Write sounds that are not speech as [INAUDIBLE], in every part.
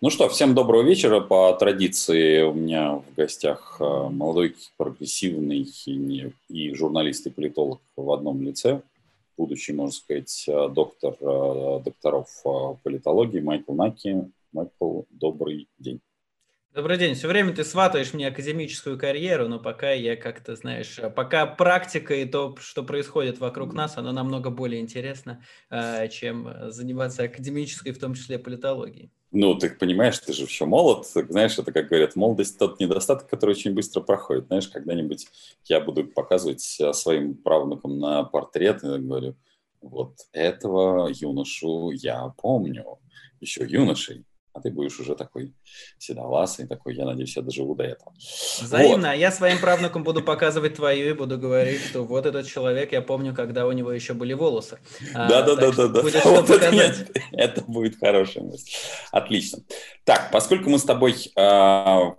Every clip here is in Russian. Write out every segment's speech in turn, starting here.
Ну что, всем доброго вечера. По традиции у меня в гостях э, молодой, прогрессивный и, и журналист и политолог в одном лице, будущий, можно сказать, э, доктор э, докторов политологии Майкл Наки. Майкл, добрый день. Добрый день. Все время ты сватаешь мне академическую карьеру, но пока я как-то, знаешь, пока практика и то, что происходит вокруг нас, оно намного более интересно, чем заниматься академической, в том числе политологией. Ну, ты понимаешь, ты же еще молод, знаешь, это, как говорят, молодость тот недостаток, который очень быстро проходит. Знаешь, когда-нибудь я буду показывать э, своим правнукам на портрет, и говорю, вот этого юношу я помню, еще юношей а ты будешь уже такой седовласый, такой, я надеюсь, я доживу до этого. Взаимно. Вот. Я своим правнукам буду показывать твою и буду говорить, что вот этот человек, я помню, когда у него еще были волосы. Да-да-да-да. [LAUGHS] Это будет хорошая мысль. Отлично. Так, поскольку мы с тобой а,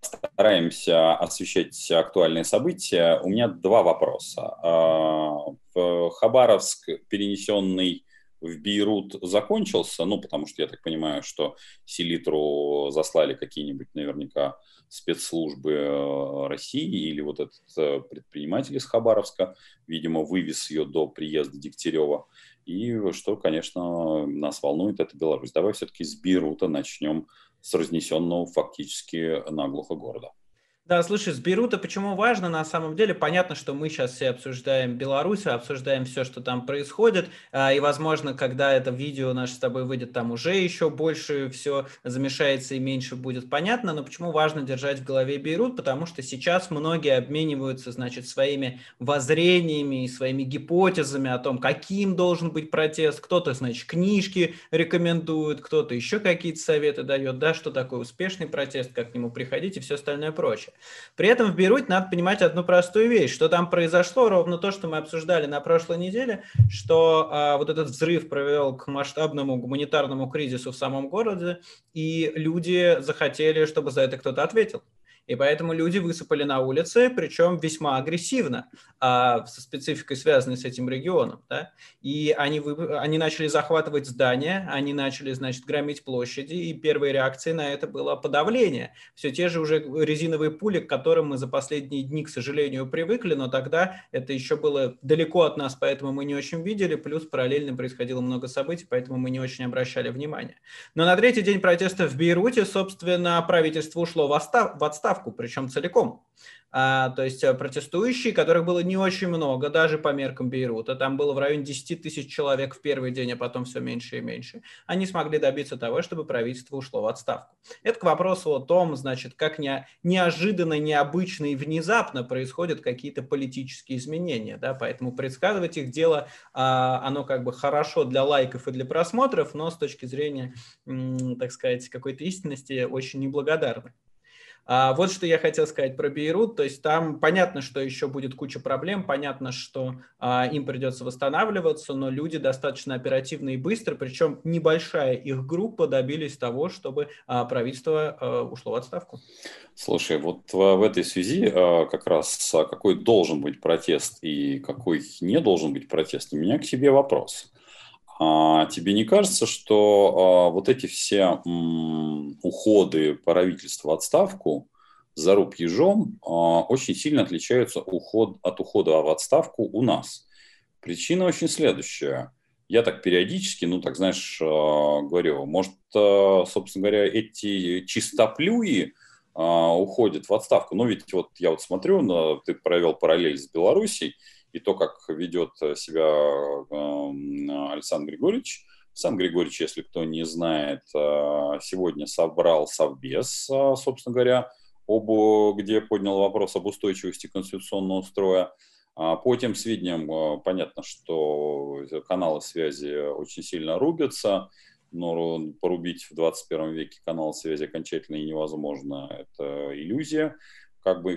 стараемся освещать актуальные события, у меня два вопроса. А, в Хабаровск перенесенный в Бейрут закончился, ну, потому что я так понимаю, что Селитру заслали какие-нибудь наверняка спецслужбы э, России или вот этот э, предприниматель из Хабаровска, видимо, вывез ее до приезда Дегтярева. И что, конечно, нас волнует, это Беларусь. Давай все-таки с Бейрута начнем с разнесенного фактически наглухо города. Да, слушай, с Бейрута почему важно? На самом деле понятно, что мы сейчас все обсуждаем Беларусь, обсуждаем все, что там происходит, а, и, возможно, когда это видео наше с тобой выйдет, там уже еще больше все замешается и меньше будет понятно, но почему важно держать в голове Бейрут? Потому что сейчас многие обмениваются, значит, своими воззрениями и своими гипотезами о том, каким должен быть протест. Кто-то, значит, книжки рекомендует, кто-то еще какие-то советы дает, да, что такое успешный протест, как к нему приходить и все остальное прочее. При этом в Бейруте надо понимать одну простую вещь, что там произошло ровно то, что мы обсуждали на прошлой неделе, что а, вот этот взрыв привел к масштабному гуманитарному кризису в самом городе, и люди захотели, чтобы за это кто-то ответил. И поэтому люди высыпали на улицы, причем весьма агрессивно, а, со спецификой, связанной с этим регионом. Да? И они, вы, они начали захватывать здания, они начали, значит, громить площади, и первой реакцией на это было подавление. Все те же уже резиновые пули, к которым мы за последние дни, к сожалению, привыкли, но тогда это еще было далеко от нас, поэтому мы не очень видели, плюс параллельно происходило много событий, поэтому мы не очень обращали внимания. Но на третий день протеста в Бейруте, собственно, правительство ушло в отставку, отставку, причем целиком. А, то есть э, протестующие, которых было не очень много, даже по меркам Бейрута, там было в районе 10 тысяч человек в первый день, а потом все меньше и меньше, они смогли добиться того, чтобы правительство ушло в отставку. Это к вопросу о том, значит, как не, неожиданно, необычно и внезапно происходят какие-то политические изменения, да, поэтому предсказывать их дело, а, оно как бы хорошо для лайков и для просмотров, но с точки зрения, так сказать, какой-то истинности очень неблагодарно. А, вот что я хотел сказать про Бейрут. То есть там понятно, что еще будет куча проблем, понятно, что а, им придется восстанавливаться, но люди достаточно оперативно и быстро, причем небольшая их группа добились того, чтобы а, правительство а, ушло в отставку. Слушай, вот в, этой связи а, как раз а, какой должен быть протест и какой не должен быть протест, у меня к себе вопрос. А тебе не кажется, что а, вот эти все уходы правительства в отставку за руб ежом а, очень сильно отличаются уход, от ухода в отставку у нас? Причина очень следующая. Я так периодически, ну так знаешь, говорю, может, собственно говоря, эти чистоплюи уходят в отставку. Но ведь вот я вот смотрю, ты провел параллель с Белоруссией, и то, как ведет э, себя эм, Александр Григорьевич. Александр Григорьевич, если кто не знает, э, сегодня собрал Совбез, э, собственно говоря, об, где поднял вопрос об устойчивости конституционного строя. А по тем сведениям понятно, что каналы связи очень сильно рубятся, но порубить в 21 веке канал связи окончательно невозможно. Это иллюзия как бы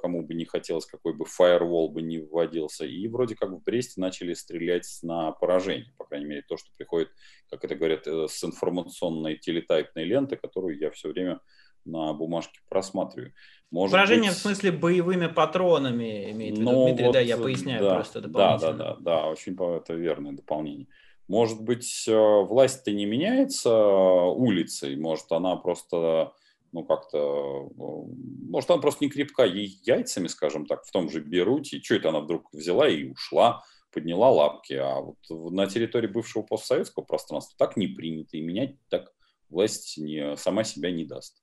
кому бы не хотелось, какой бы фаервол бы не вводился. И вроде как в Бресте начали стрелять на поражение, по крайней мере, то, что приходит, как это говорят, э, с информационной телетайпной ленты, которую я все время на бумажке просматриваю. Может Поражение быть... в смысле боевыми патронами имеет в виду, ну, Дмитрий, вот, да, я поясняю да, просто дополнительно. Да, да, да, да, очень это верное дополнение. Может быть, власть-то не меняется улицей, может, она просто ну, как-то, может, она просто не крепка ей яйцами, скажем так, в том же Беруте, что это она вдруг взяла и ушла, подняла лапки, а вот на территории бывшего постсоветского пространства так не принято, и менять так власть не, сама себя не даст.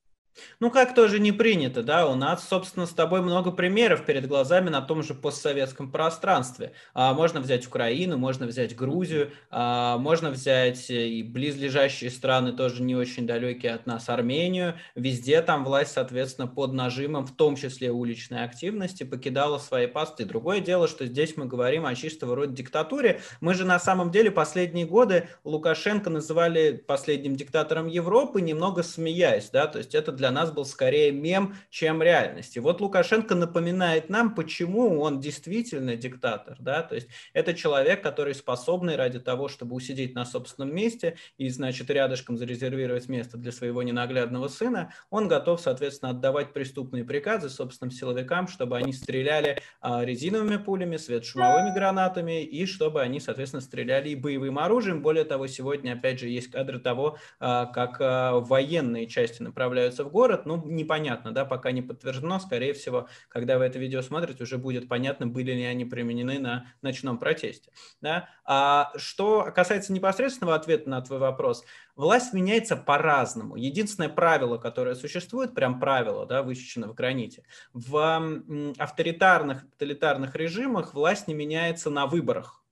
Ну, как тоже не принято, да, у нас, собственно, с тобой много примеров перед глазами на том же постсоветском пространстве. А, можно взять Украину, можно взять Грузию, а, можно взять и близлежащие страны, тоже не очень далекие от нас, Армению. Везде там власть, соответственно, под нажимом, в том числе уличной активности, покидала свои посты. Другое дело, что здесь мы говорим о чистого рода диктатуре. Мы же на самом деле последние годы Лукашенко называли последним диктатором Европы, немного смеясь, да, то есть это для для нас был скорее мем, чем реальность. И вот Лукашенко напоминает нам, почему он действительно диктатор. Да? То есть это человек, который способный ради того, чтобы усидеть на собственном месте и, значит, рядышком зарезервировать место для своего ненаглядного сына, он готов, соответственно, отдавать преступные приказы собственным силовикам, чтобы они стреляли а, резиновыми пулями, светошумовыми гранатами и чтобы они, соответственно, стреляли и боевым оружием. Более того, сегодня, опять же, есть кадры того, а, как а, военные части направляются в город, ну, непонятно, да, пока не подтверждено, скорее всего, когда вы это видео смотрите, уже будет понятно, были ли они применены на ночном протесте, да. А что касается непосредственного ответа на твой вопрос, власть меняется по-разному. Единственное правило, которое существует, прям правило, да, высечено в граните, в авторитарных, тоталитарных режимах власть не меняется на выборах,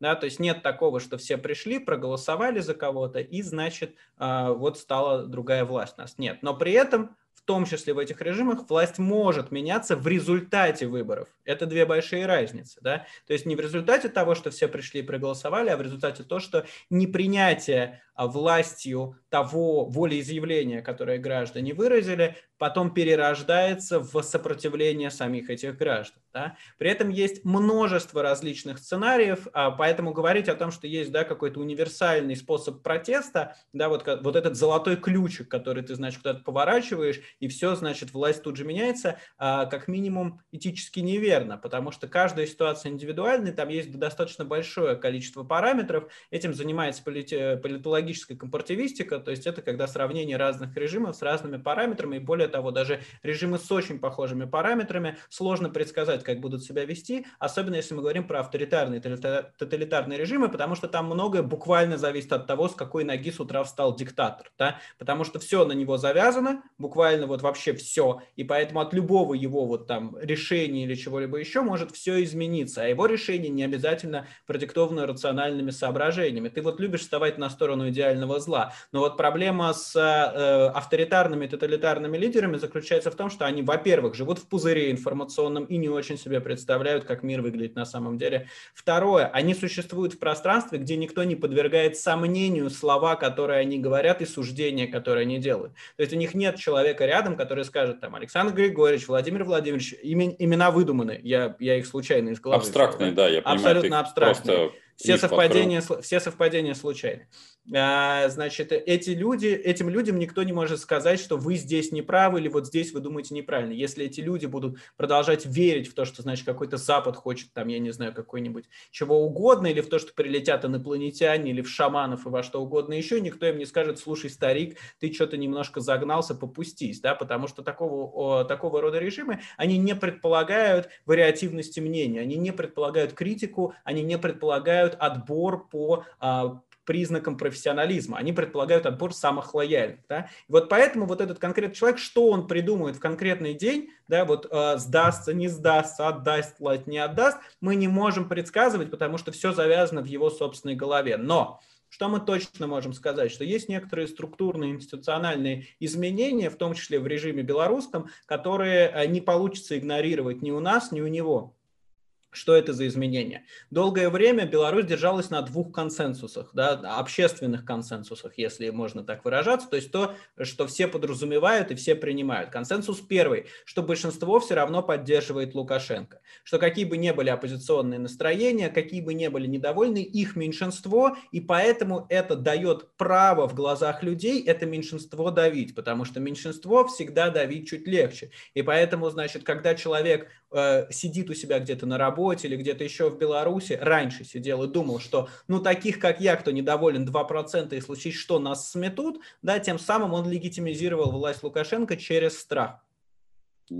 да, то есть нет такого, что все пришли, проголосовали за кого-то, и, значит, а, вот стала другая власть у нас. Нет, но при этом в том числе в этих режимах, власть может меняться в результате выборов. Это две большие разницы. Да? То есть не в результате того, что все пришли и проголосовали, а в результате того, что непринятие властью того волеизъявления, которое граждане выразили, потом перерождается в сопротивление самих этих граждан. Да? При этом есть множество различных сценариев, а, поэтому говорить о том, что есть да, какой-то универсальный способ протеста, да, вот, вот этот золотой ключик, который ты, значит, куда-то поворачиваешь, и все, значит, власть тут же меняется, а, как минимум этически неверно, потому что каждая ситуация индивидуальная, там есть достаточно большое количество параметров, этим занимается полит, логическая компартивистика, то есть это когда сравнение разных режимов с разными параметрами, и более того, даже режимы с очень похожими параметрами сложно предсказать, как будут себя вести, особенно если мы говорим про авторитарные тоталитарные режимы, потому что там многое буквально зависит от того, с какой ноги с утра встал диктатор, да? потому что все на него завязано, буквально вот вообще все, и поэтому от любого его вот там решения или чего-либо еще может все измениться, а его решение не обязательно продиктовано рациональными соображениями. Ты вот любишь вставать на сторону идеального зла. Но вот проблема с э, авторитарными, тоталитарными лидерами заключается в том, что они, во-первых, живут в пузыре информационном и не очень себе представляют, как мир выглядит на самом деле. Второе, они существуют в пространстве, где никто не подвергает сомнению слова, которые они говорят, и суждения, которые они делают. То есть у них нет человека рядом, который скажет там Александр Григорьевич, Владимир Владимирович, имен, имена выдуманы, я, я их случайно из головы. Абстрактные, да, я понимаю. Абсолютно абстрактные. Просто все совпадения, все совпадения случайны. А, значит, эти люди, этим людям никто не может сказать, что вы здесь неправы или вот здесь вы думаете неправильно. Если эти люди будут продолжать верить в то, что, значит, какой-то Запад хочет там, я не знаю, какой-нибудь чего угодно, или в то, что прилетят инопланетяне, или в шаманов и во что угодно еще, никто им не скажет, слушай, старик, ты что-то немножко загнался, попустись, да, потому что такого, о, такого рода режимы, они не предполагают вариативности мнений, они не предполагают критику, они не предполагают предполагают отбор по а, признакам профессионализма. Они предполагают отбор самых лояльных. Да? И вот поэтому вот этот конкретный человек, что он придумает в конкретный день, да, вот э, сдастся, не сдастся, отдаст, не отдаст, мы не можем предсказывать, потому что все завязано в его собственной голове. Но что мы точно можем сказать? Что есть некоторые структурные институциональные изменения, в том числе в режиме белорусском, которые э, не получится игнорировать ни у нас, ни у него. Что это за изменения? Долгое время Беларусь держалась на двух консенсусах, да, общественных консенсусах, если можно так выражаться, то есть то, что все подразумевают и все принимают. Консенсус первый, что большинство все равно поддерживает Лукашенко, что какие бы ни были оппозиционные настроения, какие бы ни были недовольны, их меньшинство, и поэтому это дает право в глазах людей это меньшинство давить, потому что меньшинство всегда давить чуть легче. И поэтому, значит, когда человек э, сидит у себя где-то на работе, работе или где-то еще в Беларуси, раньше сидел и думал, что ну таких, как я, кто недоволен 2% и случись что, нас сметут, да, тем самым он легитимизировал власть Лукашенко через страх.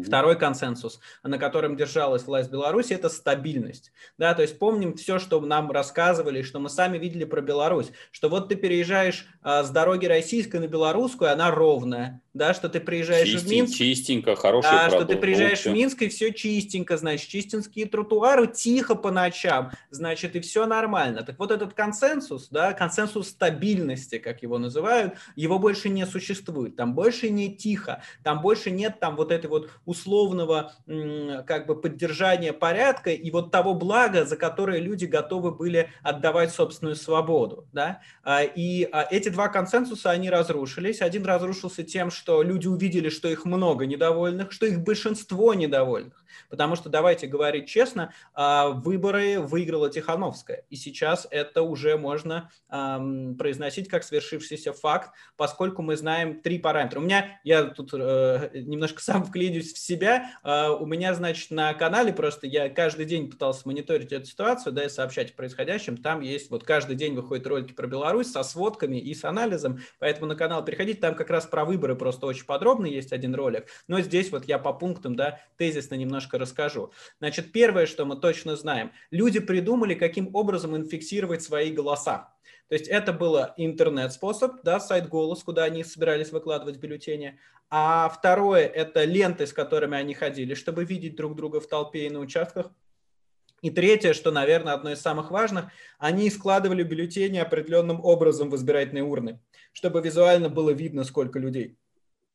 Второй консенсус, на котором держалась власть Беларуси, это стабильность. Да, то есть помним все, что нам рассказывали, что мы сами видели про Беларусь, что вот ты переезжаешь а, с дороги российской на белорусскую, она ровная, да, что ты приезжаешь Чистень, в Минск. Чистенько, хороший Да, что ты приезжаешь в Минск, и все чистенько, значит, чистинские тротуары, тихо по ночам, значит, и все нормально. Так вот этот консенсус, да, консенсус стабильности, как его называют, его больше не существует. Там больше не тихо, там больше нет там вот этой вот условного как бы поддержания порядка и вот того блага, за которое люди готовы были отдавать собственную свободу. Да? А, и а, эти два консенсуса, они разрушились. Один разрушился тем, что люди увидели, что их много недовольных, что их большинство недовольных. Потому что, давайте говорить честно, а, выборы выиграла Тихановская. И сейчас это уже можно произносить как свершившийся факт, поскольку мы знаем три параметра. У меня, я тут э, немножко [LAUGHS] сам вклинюсь в себя, а, у меня, значит, на канале просто я каждый день пытался мониторить эту ситуацию, да, и сообщать о происходящем. Там есть, вот каждый день выходят ролики про Беларусь со сводками и с анализом, поэтому на канал переходите, там как раз про выборы просто очень подробно есть один ролик. Но здесь вот я по пунктам, да, тезисно немножко расскажу. Значит, первое, что мы точно знаем, люди придумали, каким образом инфиксировать свои голоса. То есть это был интернет-способ, да, сайт «Голос», куда они собирались выкладывать бюллетени. А второе – это ленты, с которыми они ходили, чтобы видеть друг друга в толпе и на участках. И третье, что, наверное, одно из самых важных, они складывали бюллетени определенным образом в избирательные урны, чтобы визуально было видно, сколько людей.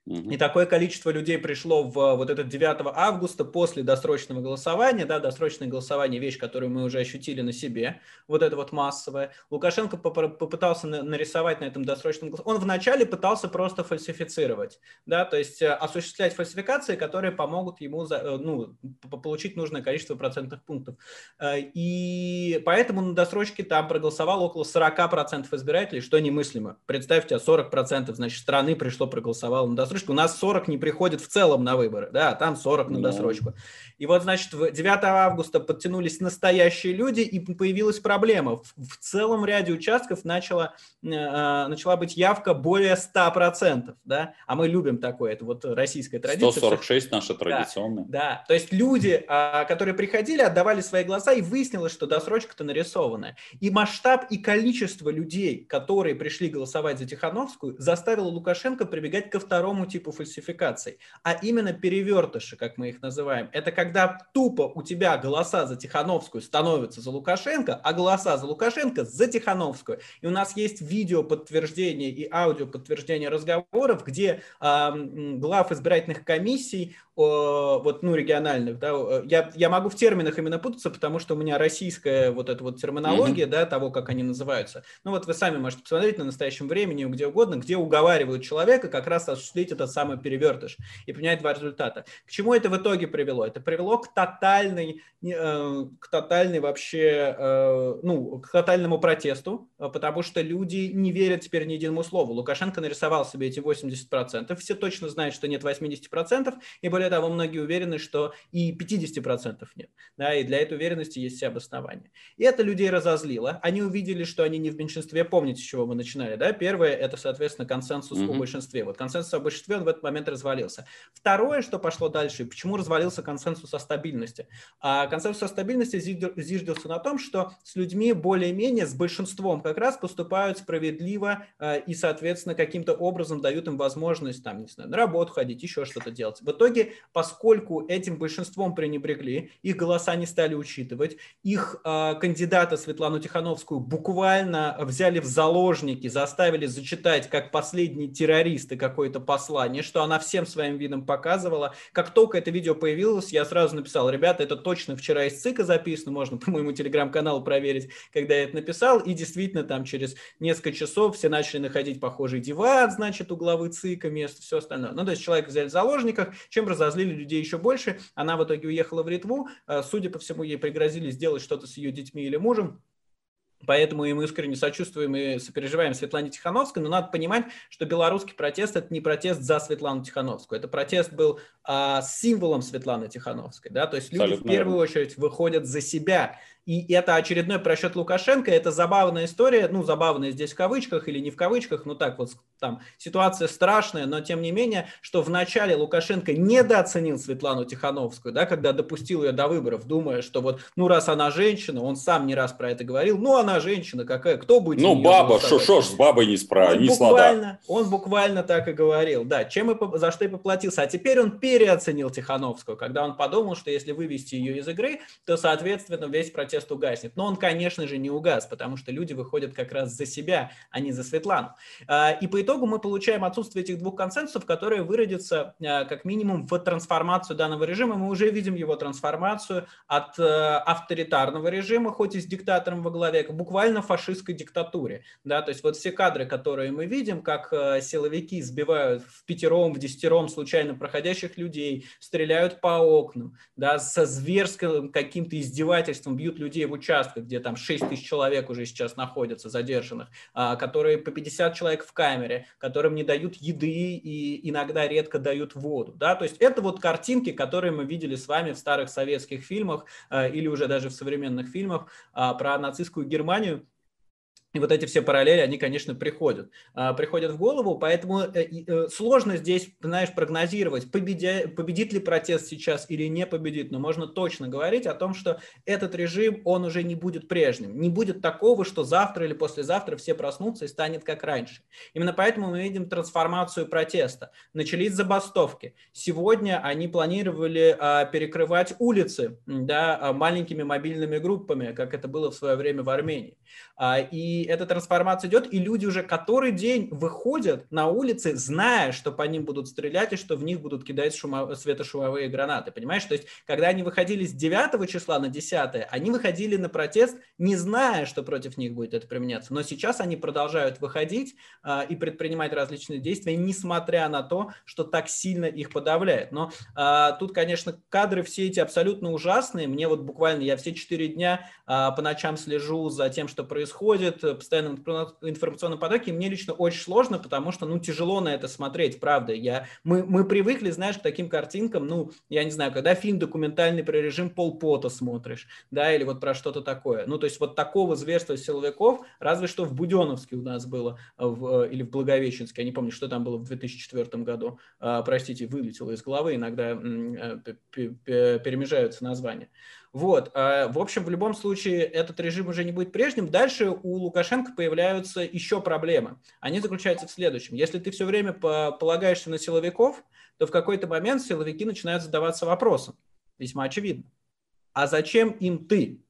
И такое количество людей пришло в вот этот 9 августа после досрочного голосования, да, досрочное голосование, вещь, которую мы уже ощутили на себе, вот это вот массовое. Лукашенко попытался нарисовать на этом досрочном голосовании. Он вначале пытался просто фальсифицировать, да, то есть э, осуществлять фальсификации, которые помогут ему за, э, ну, получить нужное количество процентных пунктов. Э, и поэтому на досрочке там проголосовало около 40% избирателей, что немыслимо. Представьте, 40% значит страны пришло проголосовало на досрочку досрочку. У нас 40 не приходит в целом на выборы, да, а там 40 на досрочку. И вот, значит, 9 августа подтянулись настоящие люди, и появилась проблема. В, целом ряде участков начала, э, начала быть явка более 100%, да, а мы любим такое, это вот российская традиция. 146 наша традиционная. Да, да. то есть люди, э, которые приходили, отдавали свои голоса, и выяснилось, что досрочка-то нарисованная. И масштаб и количество людей, которые пришли голосовать за Тихановскую, заставило Лукашенко прибегать ко второму второму типу фальсификаций, а именно перевертыши, как мы их называем. Это когда тупо у тебя голоса за Тихановскую становятся за Лукашенко, а голоса за Лукашенко за Тихановскую. И у нас есть видео подтверждение и аудио подтверждение разговоров, где э, глав избирательных комиссий вот, ну, региональных, да, я, я могу в терминах именно путаться, потому что у меня российская вот эта вот терминология, mm-hmm. да, того, как они называются. Ну, вот вы сами можете посмотреть на настоящем времени, где угодно, где уговаривают человека как раз осуществить этот самый перевертыш и принять два результата. К чему это в итоге привело? Это привело к тотальной, э, к тотальной вообще, э, ну, к тотальному протесту, потому что люди не верят теперь ни единому слову. Лукашенко нарисовал себе эти 80%, все точно знают, что нет 80%, и более более того, многие уверены, что и 50% нет. Да, и для этой уверенности есть все обоснования. И это людей разозлило. Они увидели, что они не в меньшинстве. Помните, с чего мы начинали? Да? Первое – это, соответственно, консенсус mm-hmm. о большинстве. Вот консенсус о большинстве, он в этот момент развалился. Второе, что пошло дальше, почему развалился консенсус о стабильности? А консенсус о стабильности зиждился на том, что с людьми более-менее, с большинством как раз поступают справедливо э, и, соответственно, каким-то образом дают им возможность там, не знаю, на работу ходить, еще что-то делать. В итоге поскольку этим большинством пренебрегли, их голоса не стали учитывать, их э, кандидата Светлану Тихановскую буквально взяли в заложники, заставили зачитать как последние террористы какое-то послание, что она всем своим видом показывала. Как только это видео появилось, я сразу написал, ребята, это точно вчера из ЦИКа записано, можно по моему телеграм-каналу проверить, когда я это написал, и действительно там через несколько часов все начали находить похожий диван, значит, у главы ЦИКа, место, все остальное. Ну, то есть человек взяли в заложниках, чем разозлили людей еще больше. Она в итоге уехала в Литву. Э, судя по всему, ей пригрозили сделать что-то с ее детьми или мужем. Поэтому и мы искренне сочувствуем и сопереживаем Светлане Тихановской, но надо понимать, что белорусский протест – это не протест за Светлану Тихановскую, это протест был а, символом Светланы Тихановской, да, то есть люди Абсолютно в первую очередь выходят за себя, и это очередной просчет Лукашенко, это забавная история, ну, забавная здесь в кавычках или не в кавычках, ну, так вот, там, ситуация страшная, но тем не менее, что вначале Лукашенко недооценил Светлану Тихановскую, да, когда допустил ее до выборов, думая, что вот, ну, раз она женщина, он сам не раз про это говорил, ну, она женщина, какая, кто будет Ну, баба, что ж с бабой не справа, не буквально, Он буквально так и говорил, да, чем и, за что и поплатился, а теперь он переоценил Тихановскую, когда он подумал, что если вывести ее из игры, то, соответственно, весь протест протест угаснет. Но он, конечно же, не угас, потому что люди выходят как раз за себя, а не за Светлану. А, и по итогу мы получаем отсутствие этих двух консенсусов, которые выродятся а, как минимум в трансформацию данного режима. Мы уже видим его трансформацию от э, авторитарного режима, хоть и с диктатором во главе, к буквально фашистской диктатуре. Да? То есть вот все кадры, которые мы видим, как э, силовики сбивают в пятером, в десятером случайно проходящих людей, стреляют по окнам, да, со зверским каким-то издевательством бьют людей в участках, где там 6 тысяч человек уже сейчас находятся задержанных, а, которые по 50 человек в камере, которым не дают еды и иногда редко дают воду. Да? То есть это вот картинки, которые мы видели с вами в старых советских фильмах а, или уже даже в современных фильмах а, про нацистскую Германию, и вот эти все параллели, они, конечно, приходят, а, приходят в голову, поэтому э, э, сложно здесь, знаешь, прогнозировать, победя, победит ли протест сейчас или не победит, но можно точно говорить о том, что этот режим, он уже не будет прежним, не будет такого, что завтра или послезавтра все проснутся и станет как раньше. Именно поэтому мы видим трансформацию протеста. Начались забастовки. Сегодня они планировали а, перекрывать улицы да, а, маленькими мобильными группами, как это было в свое время в Армении. Эта трансформация идет, и люди уже который день выходят на улицы, зная, что по ним будут стрелять и что в них будут кидать шумо... светошумовые гранаты. Понимаешь? То есть, когда они выходили с 9 числа на 10, они выходили на протест, не зная, что против них будет это применяться. Но сейчас они продолжают выходить а, и предпринимать различные действия, несмотря на то, что так сильно их подавляет. Но а, тут, конечно, кадры все эти абсолютно ужасные. Мне вот буквально, я все 4 дня а, по ночам слежу за тем, что происходит, постоянном информационном потоке, мне лично очень сложно, потому что, ну, тяжело на это смотреть, правда. Я, мы, мы привыкли, знаешь, к таким картинкам, ну, я не знаю, когда фильм документальный про режим Полпота смотришь, да, или вот про что-то такое. Ну, то есть вот такого зверства силовиков, разве что в Буденовске у нас было, в, или в Благовещенске, я не помню, что там было в 2004 году, а, простите, вылетело из головы, иногда э, перемежаются названия. Вот, а, в общем, в любом случае этот режим уже не будет прежним. Дальше у Лукашенко появляются еще проблемы. Они заключаются в следующем. Если ты все время полагаешься на силовиков, то в какой-то момент силовики начинают задаваться вопросом, весьма очевидно. А зачем им ты?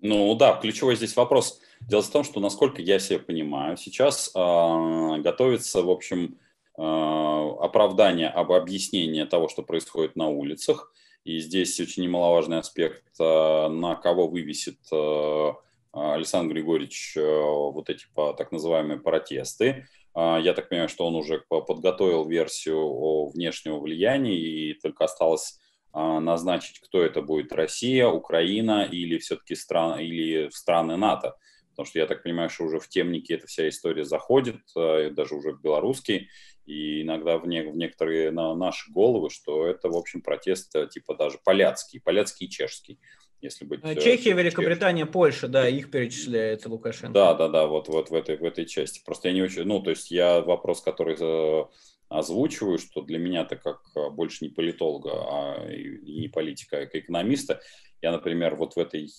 Ну да, ключевой здесь вопрос. Дело в том, что, насколько я себе понимаю, сейчас э, готовится, в общем, э, оправдание об объяснении того, что происходит на улицах – и здесь очень немаловажный аспект, э, на кого вывесит э, Александр Григорьевич э, вот эти так называемые протесты. Я так понимаю, что он уже подготовил версию внешнего влияния, и только осталось назначить, кто это будет, Россия, Украина или все-таки стран, или страны НАТО. Потому что я так понимаю, что уже в темнике эта вся история заходит, даже уже в белорусский и иногда в, не, в некоторые на наши головы, что это, в общем, протест э, типа даже поляцкий, поляцкий и чешский. Если быть, э, Чехия, Великобритания, чешский. Польша, да, их перечисляет Лукашенко. Да, да, да, вот, вот в, этой, в этой части. Просто я не очень, ну, то есть я вопрос, который э, озвучиваю, что для меня это как больше не политолога, а и не политика, а экономиста. Я, например, вот в этой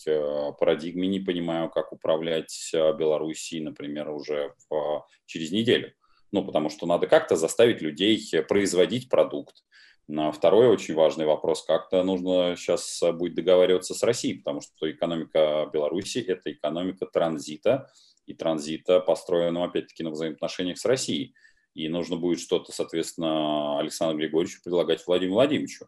парадигме не понимаю, как управлять Белоруссией, например, уже в, через неделю ну, потому что надо как-то заставить людей производить продукт. Второй очень важный вопрос, как-то нужно сейчас будет договариваться с Россией, потому что экономика Беларуси – это экономика транзита, и транзита, построенного, опять-таки, на взаимоотношениях с Россией. И нужно будет что-то, соответственно, Александру Григорьевичу предлагать Владимиру Владимировичу.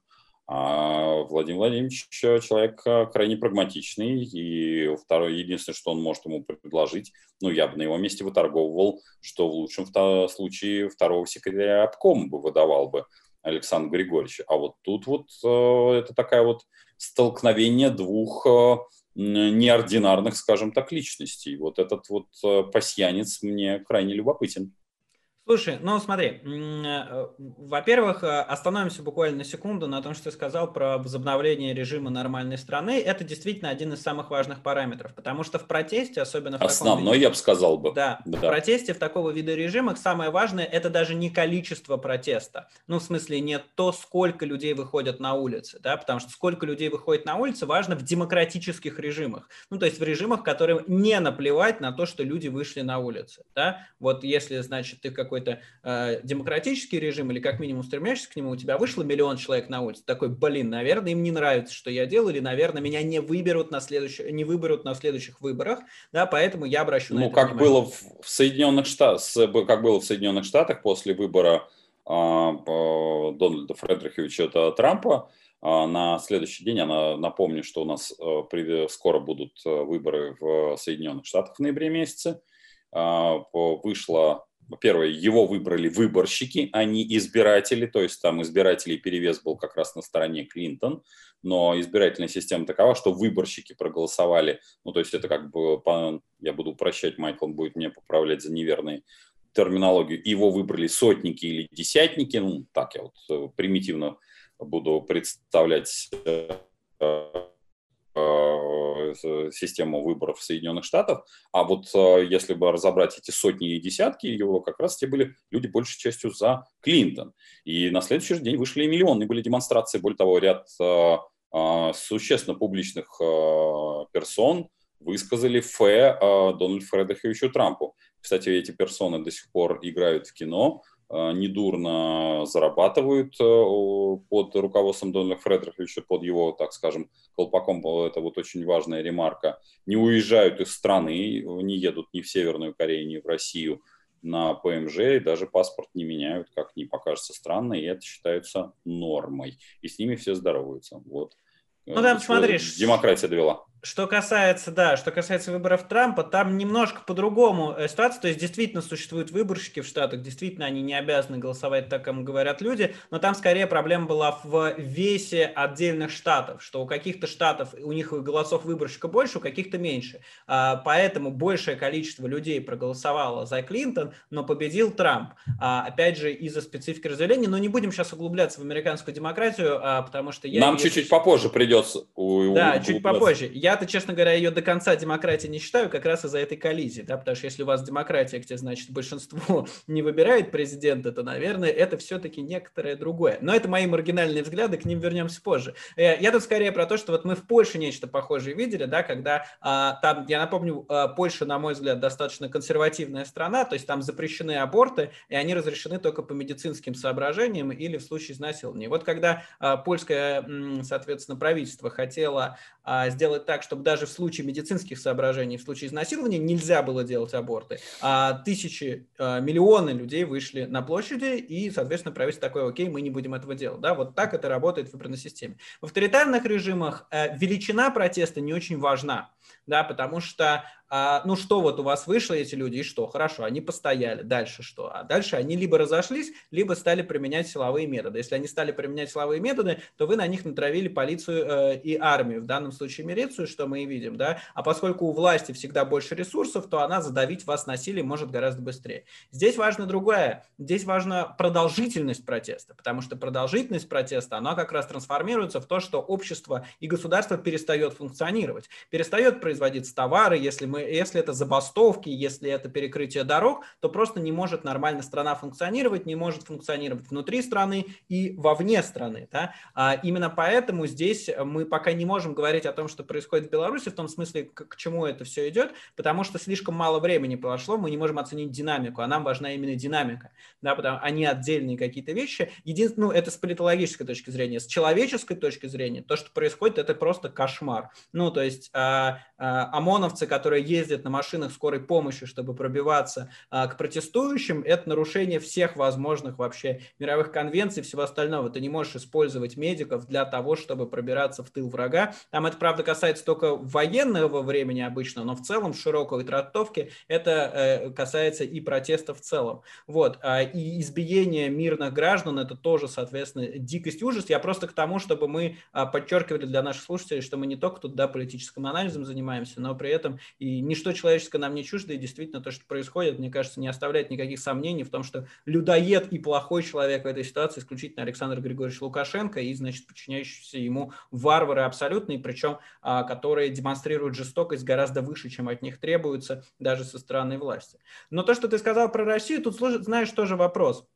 А Владимир Владимирович человек э, крайне прагматичный, и второе, единственное, что он может ему предложить, ну, я бы на его месте выторговывал, что в лучшем случае второго секретаря обкома бы выдавал бы Александр Григорьевич. А вот тут вот э, это такая вот столкновение двух, э, неординарных, скажем так, личностей. Вот этот вот пасьянец мне крайне любопытен. Слушай, ну смотри, э, во-первых, э, остановимся буквально на секунду на том, что ты сказал про возобновление режима нормальной страны. Это действительно один из самых важных параметров, потому что в протесте, особенно в Основной, виде, я бы сказал бы. Да, да, в протесте в такого вида режимах самое важное – это даже не количество протеста. Ну, в смысле, не то, сколько людей выходят на улицы, да, потому что сколько людей выходит на улицы, важно в демократических режимах. Ну, то есть в режимах, которым не наплевать на то, что люди вышли на улицы, да. Вот если, значит, ты какой какой-то э, демократический режим или как минимум стремящийся к нему, у тебя вышло миллион человек на улицу, такой, блин, наверное, им не нравится, что я делаю, или, наверное, меня не выберут на следующих, не выберут на следующих выборах, да, поэтому я обращу ну, на это как внимание. было в Соединенных Штатах, как было в Соединенных Штатах после выбора а, Дональда Фредериховича Трампа, а, на следующий день, я напомню, что у нас э, скоро будут э, выборы в Соединенных Штатах в ноябре месяце, а, вышла первое, его выбрали выборщики, а не избиратели, то есть там избирателей перевес был как раз на стороне Клинтон, но избирательная система такова, что выборщики проголосовали, ну то есть это как бы, я буду упрощать, Майкл будет мне поправлять за неверные терминологию, его выбрали сотники или десятники, ну так я вот э, примитивно буду представлять Э, систему выборов Соединенных Штатов, а вот э, если бы разобрать эти сотни и десятки, его как раз те были люди большей частью за Клинтон. И на следующий же день вышли и миллионы, были демонстрации, более того, ряд э, существенно публичных персон высказали фе Дональду Фредериховичу Трампу. Кстати, эти персоны до сих пор играют в кино, Э, недурно зарабатывают э, под руководством Дональда Фредериховича, под его, так скажем, колпаком, это вот очень важная ремарка, не уезжают из страны, не едут ни в Северную Корею, ни в Россию на ПМЖ, и даже паспорт не меняют, как не покажется странно, и это считается нормой. И с ними все здороваются. Вот. Ну, там, смотри, демократия довела. Что касается, да, что касается выборов Трампа, там немножко по-другому э, ситуация. То есть действительно существуют выборщики в Штатах, действительно они не обязаны голосовать так, как говорят люди, но там скорее проблема была в весе отдельных штатов, что у каких-то штатов у них голосов выборщика больше, у каких-то меньше. А, поэтому большее количество людей проголосовало за Клинтон, но победил Трамп. А, опять же, из-за специфики разделения, но не будем сейчас углубляться в американскую демократию, а, потому что я... Нам чуть-чуть попозже придется. Да, чуть попозже. Я-то, честно говоря, ее до конца демократии не считаю, как раз из-за этой коллизии, да, потому что если у вас демократия, где, значит, большинство [LAUGHS] не выбирает президента, то, наверное, это все-таки некоторое другое. Но это мои маргинальные взгляды, к ним вернемся позже. Э, я тут скорее про то, что вот мы в Польше нечто похожее видели, да, когда а, там, я напомню, а, Польша, на мой взгляд, достаточно консервативная страна, то есть там запрещены аборты, и они разрешены только по медицинским соображениям или в случае изнасилования. Вот когда а, польское, соответственно, правительство хотело а, сделать так, чтобы даже в случае медицинских соображений, в случае изнасилования нельзя было делать аборты. А тысячи, а, миллионы людей вышли на площади, и, соответственно, правительство такое, окей, мы не будем этого делать. Да? Вот так это работает в выборной системе. В авторитарных режимах э, величина протеста не очень важна да, потому что, а, ну что вот у вас вышло эти люди, и что? Хорошо, они постояли, дальше что? А дальше они либо разошлись, либо стали применять силовые методы. Если они стали применять силовые методы, то вы на них натравили полицию э, и армию, в данном случае милицию, что мы и видим, да, а поскольку у власти всегда больше ресурсов, то она задавить вас насилием может гораздо быстрее. Здесь важно другое, здесь важна продолжительность протеста, потому что продолжительность протеста, она как раз трансформируется в то, что общество и государство перестает функционировать, перестает производиться товары, если, мы, если это забастовки, если это перекрытие дорог, то просто не может нормально страна функционировать, не может функционировать внутри страны и вовне страны. Да? А именно поэтому здесь мы пока не можем говорить о том, что происходит в Беларуси, в том смысле, к, к чему это все идет, потому что слишком мало времени прошло, мы не можем оценить динамику, а нам важна именно динамика, да, потому они отдельные какие-то вещи. Единственное, ну, это с политологической точки зрения, с человеческой точки зрения, то, что происходит, это просто кошмар. Ну, то есть а, а, ОМОНовцы, которые ездят на машинах скорой помощи, чтобы пробиваться а, к протестующим, это нарушение всех возможных вообще мировых конвенций и всего остального. Ты не можешь использовать медиков для того, чтобы пробираться в тыл врага. Там это, правда, касается только военного времени обычно, но в целом в широкой трактовке это касается и протеста в целом. Вот. А, и избиение мирных граждан – это тоже, соответственно, дикость и ужас. Я просто к тому, чтобы мы подчеркивали для наших слушателей, что мы не только тут да, политическим анализом занимаемся, но при этом и ничто человеческое нам не чуждо, и действительно то, что происходит, мне кажется, не оставляет никаких сомнений в том, что людоед и плохой человек в этой ситуации исключительно Александр Григорьевич Лукашенко и, значит, подчиняющиеся ему варвары абсолютные, причем а, которые демонстрируют жестокость гораздо выше, чем от них требуется даже со стороны власти. Но то, что ты сказал про Россию, тут, знаешь, тоже вопрос.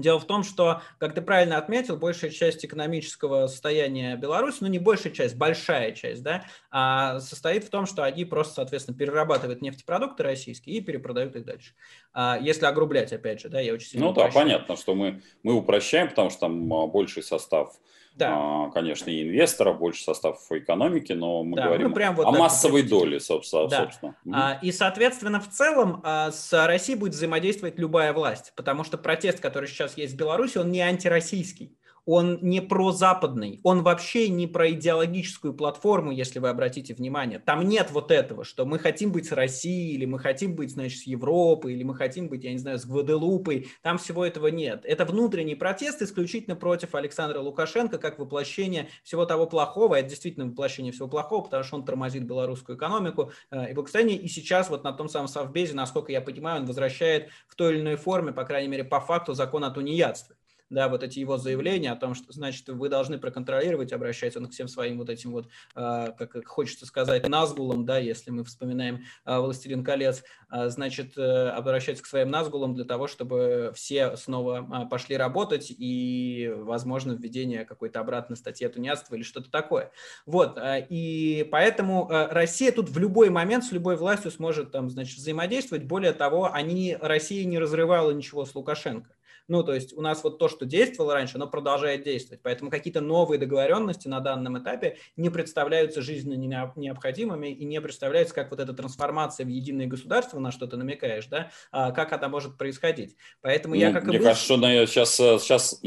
Дело в том, что, как ты правильно отметил, большая часть экономического состояния Беларуси, ну не большая часть, большая часть, да, а, состоит в том, что они просто, соответственно, перерабатывают нефтепродукты российские и перепродают их дальше. А, если огрублять, опять же, да, я очень сильно Ну да, понятно, что мы, мы упрощаем, потому что там а, больший состав да. А, конечно, и инвесторов, больше состав экономики, но мы да, говорим прям вот о массовой доле, собственно. Да. собственно. А, и, соответственно, в целом а, с Россией будет взаимодействовать любая власть, потому что протест, который сейчас есть в Беларуси, он не антироссийский он не про западный, он вообще не про идеологическую платформу, если вы обратите внимание. Там нет вот этого, что мы хотим быть с Россией, или мы хотим быть, значит, с Европой, или мы хотим быть, я не знаю, с Гваделупой. Там всего этого нет. Это внутренний протест исключительно против Александра Лукашенко, как воплощение всего того плохого. Это действительно воплощение всего плохого, потому что он тормозит белорусскую экономику э, и благосостояние. И сейчас вот на том самом Совбезе, насколько я понимаю, он возвращает в той или иной форме, по крайней мере, по факту закон о тунеядстве да, вот эти его заявления о том, что, значит, вы должны проконтролировать, обращается он к всем своим вот этим вот, а, как хочется сказать, назгулам, да, если мы вспоминаем а, «Властелин колец», а, значит, э, обращается к своим назгулам для того, чтобы все снова пошли работать и, возможно, введение какой-то обратной статьи о тунеядстве или что-то такое. Вот, и поэтому Россия тут в любой момент с любой властью сможет там, значит, взаимодействовать. Более того, они, Россия не разрывала ничего с Лукашенко. Ну, то есть у нас вот то, что действовало раньше, оно продолжает действовать. Поэтому какие-то новые договоренности на данном этапе не представляются жизненно необходимыми и не представляются, как вот эта трансформация в единое государство, на что ты намекаешь, да, а как она может происходить. Поэтому ну, я как Мне и кажется, что сейчас, сейчас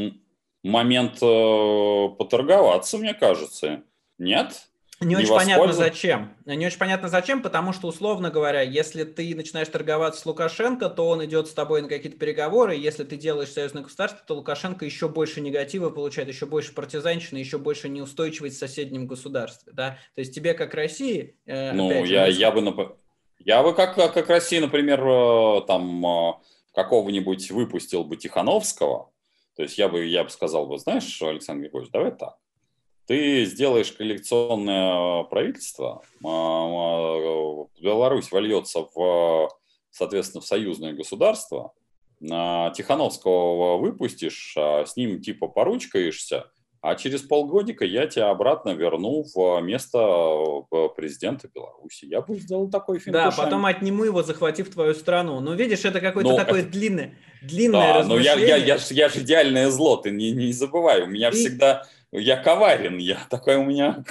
момент э, поторговаться, мне кажется. Нет? Не, очень понятно зачем. Не очень понятно зачем, потому что, условно говоря, если ты начинаешь торговаться с Лукашенко, то он идет с тобой на какие-то переговоры. Если ты делаешь союзное государство, то Лукашенко еще больше негатива получает, еще больше партизанщины, еще больше неустойчивость в соседнем государстве. Да? То есть тебе, как России... Э, ну, я, же, я бы... Нап... Я бы как, как России, например, э, там э, какого-нибудь выпустил бы Тихановского, то есть я бы, я бы сказал бы, знаешь, Александр Григорьевич, давай так ты сделаешь коллекционное правительство, а, а, Беларусь вольется в, соответственно, в союзное государство, Тихановского выпустишь, а с ним типа поручкаешься, а через полгодика я тебя обратно верну в место президента Беларуси. Я бы сделал такой фильм. Да, потом отниму его, захватив твою страну. Ну, видишь, это какое-то но... такое длинное, длинное да, размышление. но я, я, я, я же идеальное зло, ты не, не забывай. У меня и... всегда я коварен, я такой у меня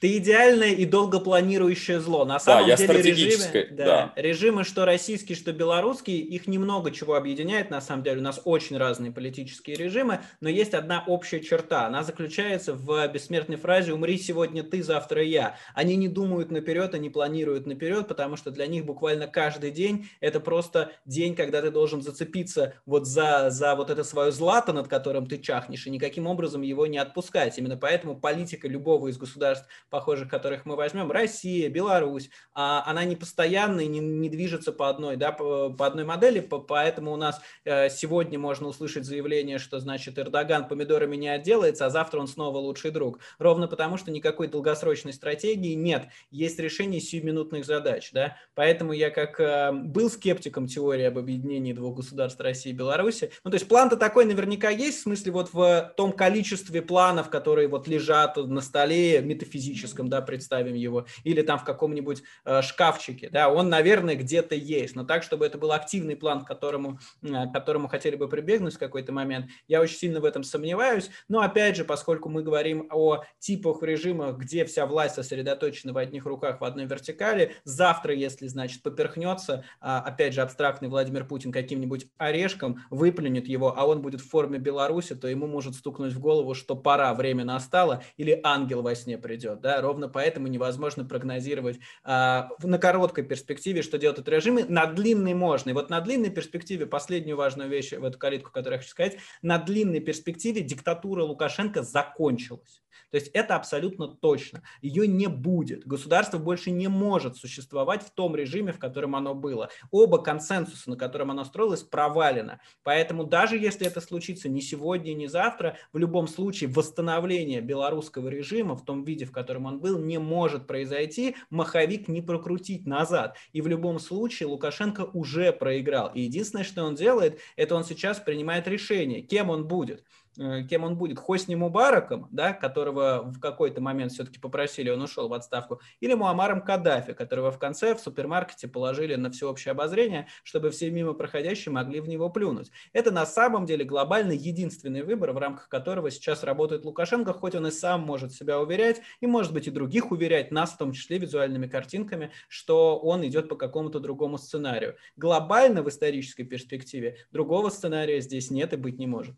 ты идеальное и долго планирующее зло. На самом да, деле режимы, да, да. режимы, что российские, что белорусские, их немного чего объединяет. На самом деле у нас очень разные политические режимы, но есть одна общая черта. Она заключается в бессмертной фразе «умри сегодня ты, завтра я». Они не думают наперед, они планируют наперед, потому что для них буквально каждый день это просто день, когда ты должен зацепиться вот за, за вот это свое злато, над которым ты чахнешь, и никаким образом его не отпускать. Именно поэтому политика любого из государств похожих, которых мы возьмем, Россия, Беларусь, а она не постоянная, не, не движется по одной, да, по, по одной модели, по, поэтому у нас э, сегодня можно услышать заявление, что, значит, Эрдоган помидорами не отделается, а завтра он снова лучший друг. Ровно потому, что никакой долгосрочной стратегии нет, есть решение сиюминутных задач, да, поэтому я как э, был скептиком теории об объединении двух государств России и Беларуси, ну, то есть план-то такой наверняка есть, в смысле вот в том количестве планов, которые вот лежат на столе метафизически, физическом, да, представим его, или там в каком-нибудь э, шкафчике, да, он, наверное, где-то есть, но так, чтобы это был активный план, к которому, э, к которому хотели бы прибегнуть в какой-то момент, я очень сильно в этом сомневаюсь, но опять же, поскольку мы говорим о типах режимах, где вся власть сосредоточена в одних руках, в одной вертикали, завтра, если, значит, поперхнется, э, опять же, абстрактный Владимир Путин каким-нибудь орешком, выплюнет его, а он будет в форме Беларуси, то ему может стукнуть в голову, что пора, время настало, или ангел во сне придет приведет, да, ровно поэтому невозможно прогнозировать а, на короткой перспективе, что делают этот режим, на длинной можно. И вот на длинной перспективе, последнюю важную вещь в эту калитку, которую я хочу сказать, на длинной перспективе диктатура Лукашенко закончилась. То есть это абсолютно точно. Ее не будет. Государство больше не может существовать в том режиме, в котором оно было. Оба консенсуса, на котором оно строилось, провалено. Поэтому даже если это случится не сегодня, не завтра, в любом случае восстановление белорусского режима в том виде, в котором он был, не может произойти. Маховик не прокрутить назад. И в любом случае Лукашенко уже проиграл. И единственное, что он делает, это он сейчас принимает решение, кем он будет. Э, кем он будет, Хосни Мубараком, да, которого в какой-то момент все-таки попросили, он ушел в отставку, или Муамаром Каддафи, которого в конце в супермаркете положили на всеобщее обозрение, чтобы все мимо проходящие могли в него плюнуть. Это на самом деле глобально единственный выбор, в рамках которого сейчас работает Лукашенко, хоть он и сам может себя уверять, и может быть и других уверять, нас в том числе визуальными картинками, что он идет по какому-то другому сценарию. Глобально в исторической перспективе другого сценария здесь нет и быть не может.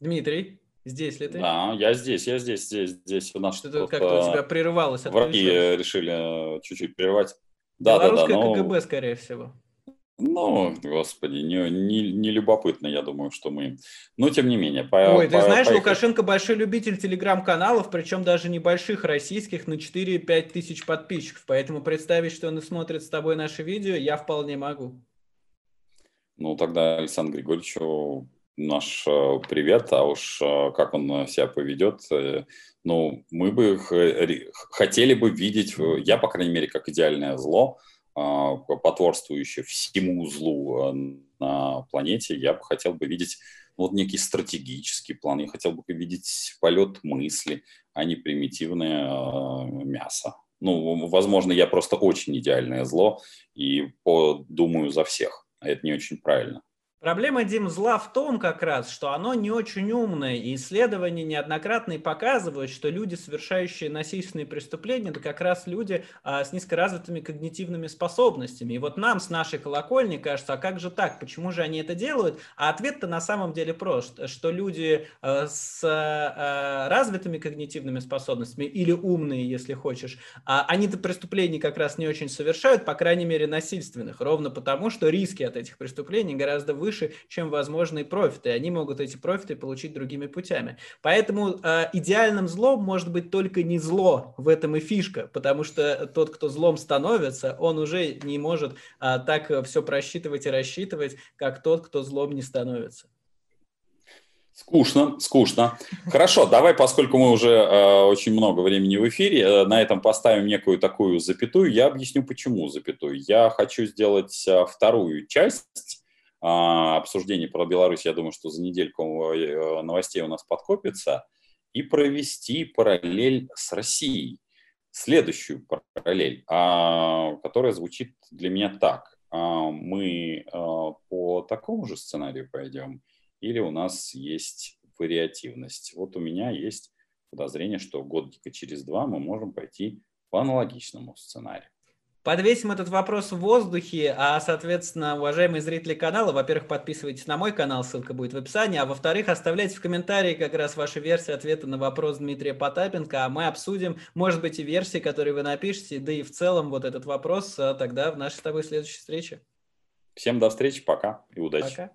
Дмитрий, здесь ли ты? Да, я здесь, я здесь, здесь, здесь. У нас Что-то как-то у тебя прерывалось. Враги решили чуть-чуть прервать. Да, да, да, но... КГБ, скорее всего. Ну, господи, не, не, не любопытно, я думаю, что мы... Но, тем не менее... По, Ой, ты знаешь, поехали. Лукашенко большой любитель телеграм-каналов, причем даже небольших российских, на 4-5 тысяч подписчиков. Поэтому представить, что он смотрит с тобой наши видео, я вполне могу. Ну, тогда Александру Григорьевичу наш э, привет, а уж э, как он себя поведет, э, ну, мы бы хотели бы видеть, я, по крайней мере, как идеальное зло, потворствующее всему злу на планете, я бы хотел бы видеть ну, вот некий стратегический план, я хотел бы видеть полет мысли, а не примитивное мясо. Ну, возможно, я просто очень идеальное зло и думаю за всех, а это не очень правильно. Проблема, Дим, зла в том как раз, что оно не очень умное, и исследования неоднократные показывают, что люди, совершающие насильственные преступления, это как раз люди а, с низкоразвитыми когнитивными способностями. И вот нам с нашей колокольни кажется, а как же так, почему же они это делают? А ответ-то на самом деле прост, что люди а, с а, развитыми когнитивными способностями, или умные, если хочешь, а, они-то преступлений как раз не очень совершают, по крайней мере насильственных, ровно потому, что риски от этих преступлений гораздо выше, выше, чем возможные профиты. Они могут эти профиты получить другими путями. Поэтому э, идеальным злом может быть только не зло, в этом и фишка, потому что тот, кто злом становится, он уже не может э, так все просчитывать и рассчитывать, как тот, кто злом не становится. Скучно, скучно. Хорошо, давай, поскольку мы уже э, очень много времени в эфире, э, на этом поставим некую такую запятую. Я объясню, почему запятую. Я хочу сделать э, вторую часть обсуждений про Беларусь, я думаю, что за недельку э, новостей у нас подкопится, и провести параллель с Россией. Следующую параллель, а, которая звучит для меня так. А, мы по такому же сценарию пойдем, или у нас есть вариативность? Вот у меня есть подозрение, что годика через два мы можем пойти по аналогичному сценарию. Подвесим этот вопрос в воздухе, а, соответственно, уважаемые зрители канала, во-первых, подписывайтесь на мой канал, ссылка будет в описании, а во-вторых, оставляйте в комментарии как раз ваши версии ответа на вопрос Дмитрия Потапенко, а мы обсудим, может быть, и версии, которые вы напишете, да и в целом вот этот вопрос а, тогда в нашей с тобой следующей встрече. Всем до встречи, пока и удачи. Пока.